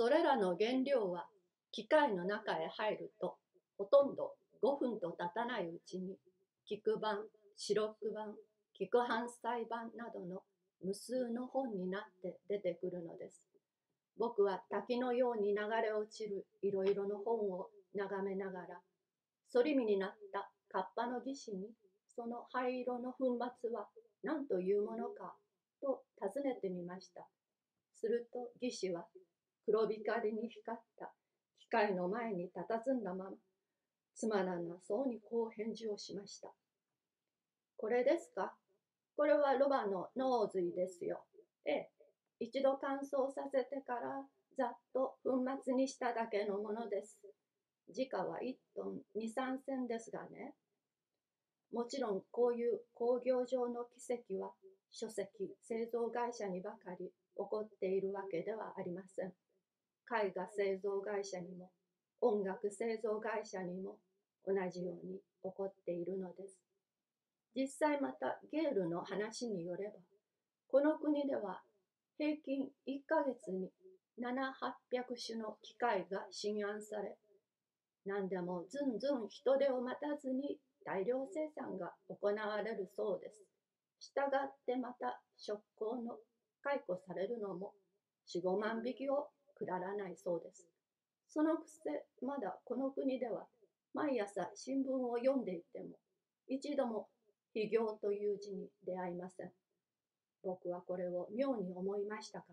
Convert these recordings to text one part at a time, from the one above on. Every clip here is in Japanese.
それらの原料は機械の中へ入るとほとんど5分と経たないうちに菊版、白く版、菊反対版などの無数の本になって出てくるのです。僕は滝のように流れ落ちるいろいろの本を眺めながら、反り身になったカッパの義士に、その灰色の粉末は何というものかと尋ねてみました。すると義士は黒光りに光った機械の前に佇んだまま、つまらなそうにこう返事をしました。これですか？これはロバの脳髄ですよ。ええ、一度乾燥させてからざっと粉末にしただけのものです。時価は1トン2、3銭ですがね。もちろんこういう工業上の奇跡は書籍、製造会社にばかり起こっているわけではありません。絵画製造会社にも音楽製造会社にも同じように起こっているのです。実際またゲールの話によれば、この国では平均1ヶ月に7、800種の機械が進案され、何でもずんずん人手を待たずに大量生産が行われるそうです。したがってまた職工の解雇されるのも4、5万匹をくだらないそうです。そのくせ、まだこの国では毎朝新聞を読んでいても、一度も非業という字に出会いません。僕はこれを妙に思いましたか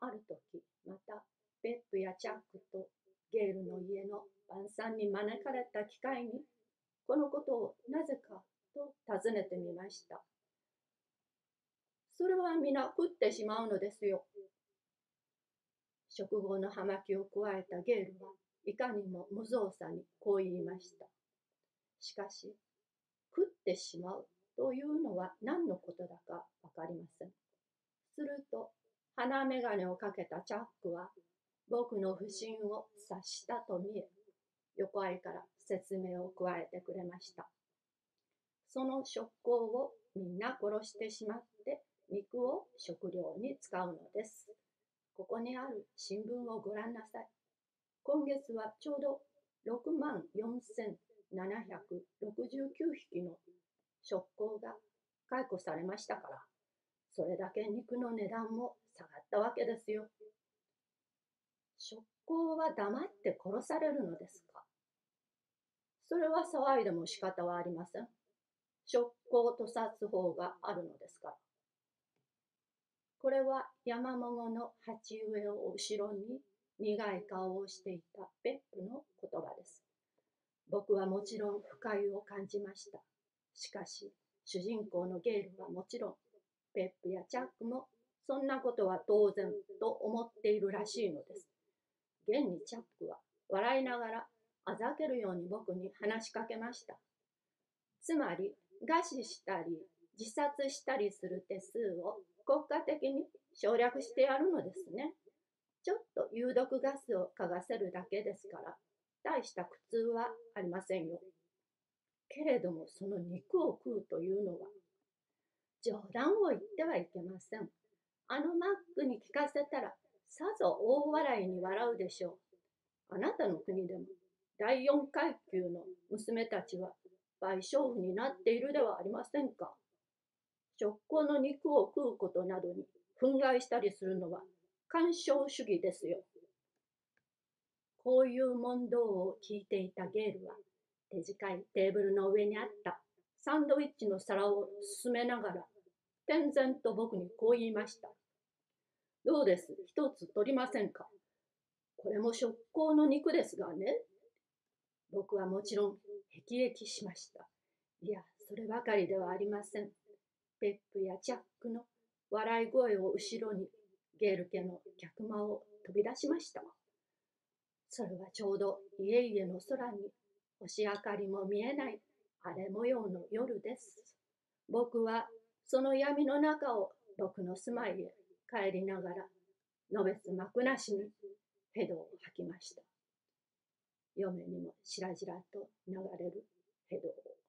ら、ある時、また、ベップやチャックとゲールの家の晩餐に招かれた機会に、このことをなぜかと尋ねてみました。それは皆食ってしまうのですよ。食後の葉巻を加えたゲールはいかにも無造作にこう言いました。しかし、食ってしまうというのは何のことだかわかりません。すると、鼻眼鏡をかけたチャックは僕の不審を察したと見え、横合いから説明を加えてくれました。その食行をみんな殺してしまって肉を食料に使うのです。ここにある新聞をご覧なさい。今月はちょうど6万4769匹の食行が解雇されましたから、それだけ肉の値段も下がったわけですよ。食行は黙って殺されるのですか？それは騒いでも仕方はありません。食行屠殺法があるのですから。これは山桃の鉢植えを後ろに苦い顔をしていたペップの言葉です。僕はもちろん不快を感じました。しかし、主人公のゲールはもちろん、ペップやチャックもそんなことは当然と思っているらしいのです。現にチャックは笑いながらあざけるように僕に話しかけました。つまり、餓死したり、自殺したりする手数を国家的に省略してやるのですね。ちょっと有毒ガスを嗅がせるだけですから、大した苦痛はありませんよ。けれども、その肉を食うというのは、冗談を言ってはいけません。あのマックに聞かせたら、さぞ大笑いに笑うでしょう。あなたの国でも第四階級の娘たちは賠償婦になっているではありませんか。食行の肉を食うことなどに憤慨したりするのは干渉主義ですよ。こういう問答を聞いていたゲールは手近いテーブルの上にあったサンドイッチの皿を進めながら天然と僕にこう言いました。どうです？一つ取りませんか？これも食行の肉ですがね。僕はもちろん、辟易しました。いや、そればかりではありません。ペップやチャックの笑い声を後ろに、ゲール家の客間を飛び出しました。それはちょうど家々の空に星明かりも見えない荒れ模様の夜です。僕はその闇の中を僕の住まいへ帰りながら、のべつ幕なしにヘドを吐きました。嫁にもしらじらと流れるヘドを。